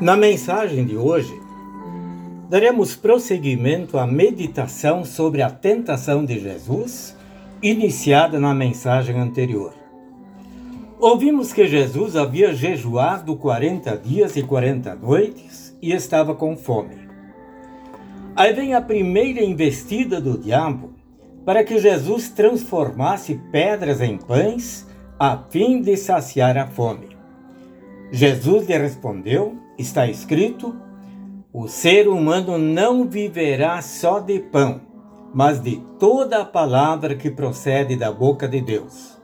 Na mensagem de hoje, daremos prosseguimento à meditação sobre a tentação de Jesus, iniciada na mensagem anterior. Ouvimos que Jesus havia jejuado 40 dias e 40 noites e estava com fome. Aí vem a primeira investida do diabo para que Jesus transformasse pedras em pães a fim de saciar a fome. Jesus lhe respondeu está escrito: o ser humano não viverá só de pão, mas de toda a palavra que procede da boca de Deus.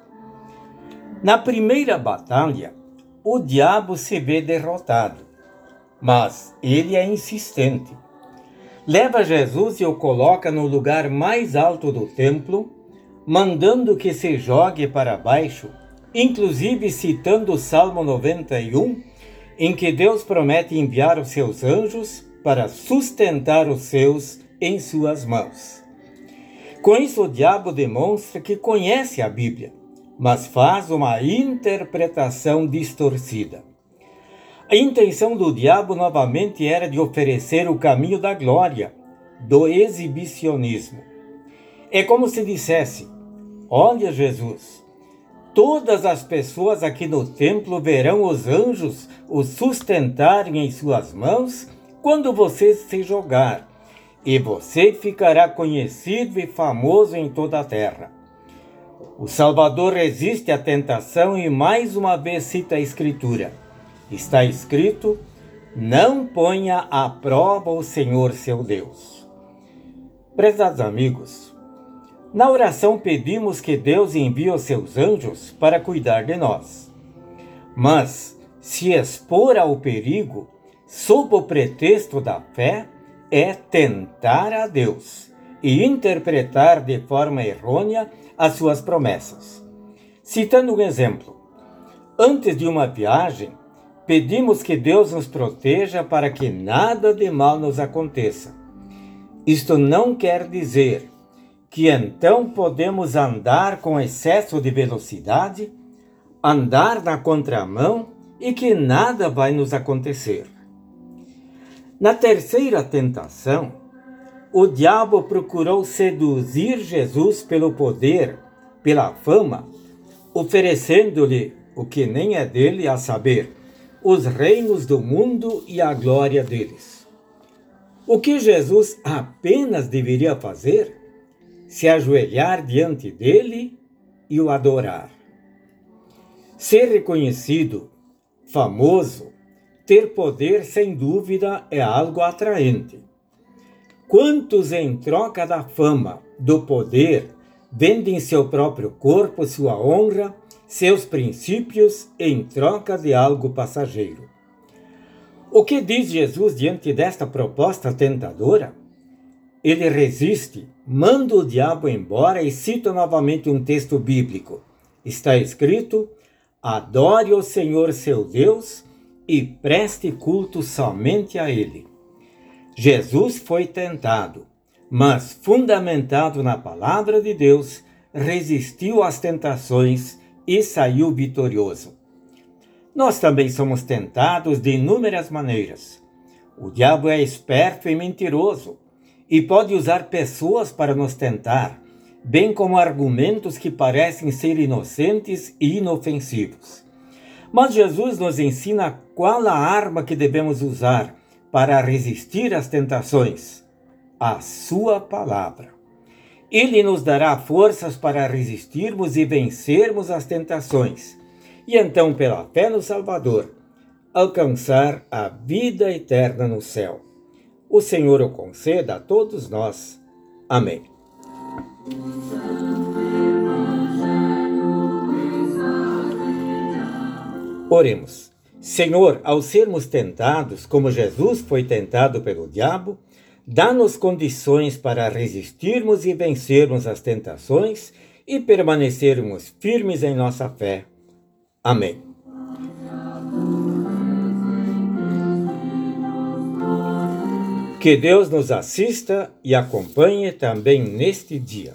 Na primeira batalha, o diabo se vê derrotado, mas ele é insistente. Leva Jesus e o coloca no lugar mais alto do templo, mandando que se jogue para baixo, inclusive citando o Salmo 91 em que Deus promete enviar os seus anjos para sustentar os seus em suas mãos. Com isso, o diabo demonstra que conhece a Bíblia, mas faz uma interpretação distorcida. A intenção do diabo novamente era de oferecer o caminho da glória, do exibicionismo. É como se dissesse: Olha, Jesus, todas as pessoas aqui no templo verão os anjos o sustentarem em suas mãos quando você se jogar, e você ficará conhecido e famoso em toda a terra. O Salvador resiste à tentação e mais uma vez cita a Escritura. Está escrito: Não ponha à prova o Senhor seu Deus. Prezados amigos, na oração pedimos que Deus envie os seus anjos para cuidar de nós. Mas, se expor ao perigo, sob o pretexto da fé, é tentar a Deus e interpretar de forma errônea as suas promessas. Citando um exemplo, antes de uma viagem, pedimos que Deus nos proteja para que nada de mal nos aconteça. Isto não quer dizer que então podemos andar com excesso de velocidade, andar na contramão e que nada vai nos acontecer. Na terceira tentação, o diabo procurou seduzir Jesus pelo poder, pela fama, oferecendo-lhe o que nem é dele, a saber, os reinos do mundo e a glória deles. O que Jesus apenas deveria fazer se ajoelhar diante dele e o adorar. Ser reconhecido, famoso, ter poder, sem dúvida, é algo atraente. Quantos, em troca da fama, do poder, vendem seu próprio corpo, sua honra, seus princípios em troca de algo passageiro? O que diz Jesus diante desta proposta tentadora? Ele resiste, manda o diabo embora e cita novamente um texto bíblico. Está escrito: Adore o Senhor seu Deus e preste culto somente a Ele. Jesus foi tentado, mas, fundamentado na palavra de Deus, resistiu às tentações e saiu vitorioso. Nós também somos tentados de inúmeras maneiras. O diabo é esperto e mentiroso e pode usar pessoas para nos tentar, bem como argumentos que parecem ser inocentes e inofensivos. Mas Jesus nos ensina qual a arma que devemos usar para resistir às tentações: a Sua palavra. Ele nos dará forças para resistirmos e vencermos as tentações, e então, pela fé no Salvador, alcançar a vida eterna no céu. O Senhor o conceda a todos nós. Amém. Oremos. Senhor, ao sermos tentados, como Jesus foi tentado pelo diabo, dá-nos condições para resistirmos e vencermos as tentações e permanecermos firmes em nossa fé. Amém. Que Deus nos assista e acompanhe também neste dia.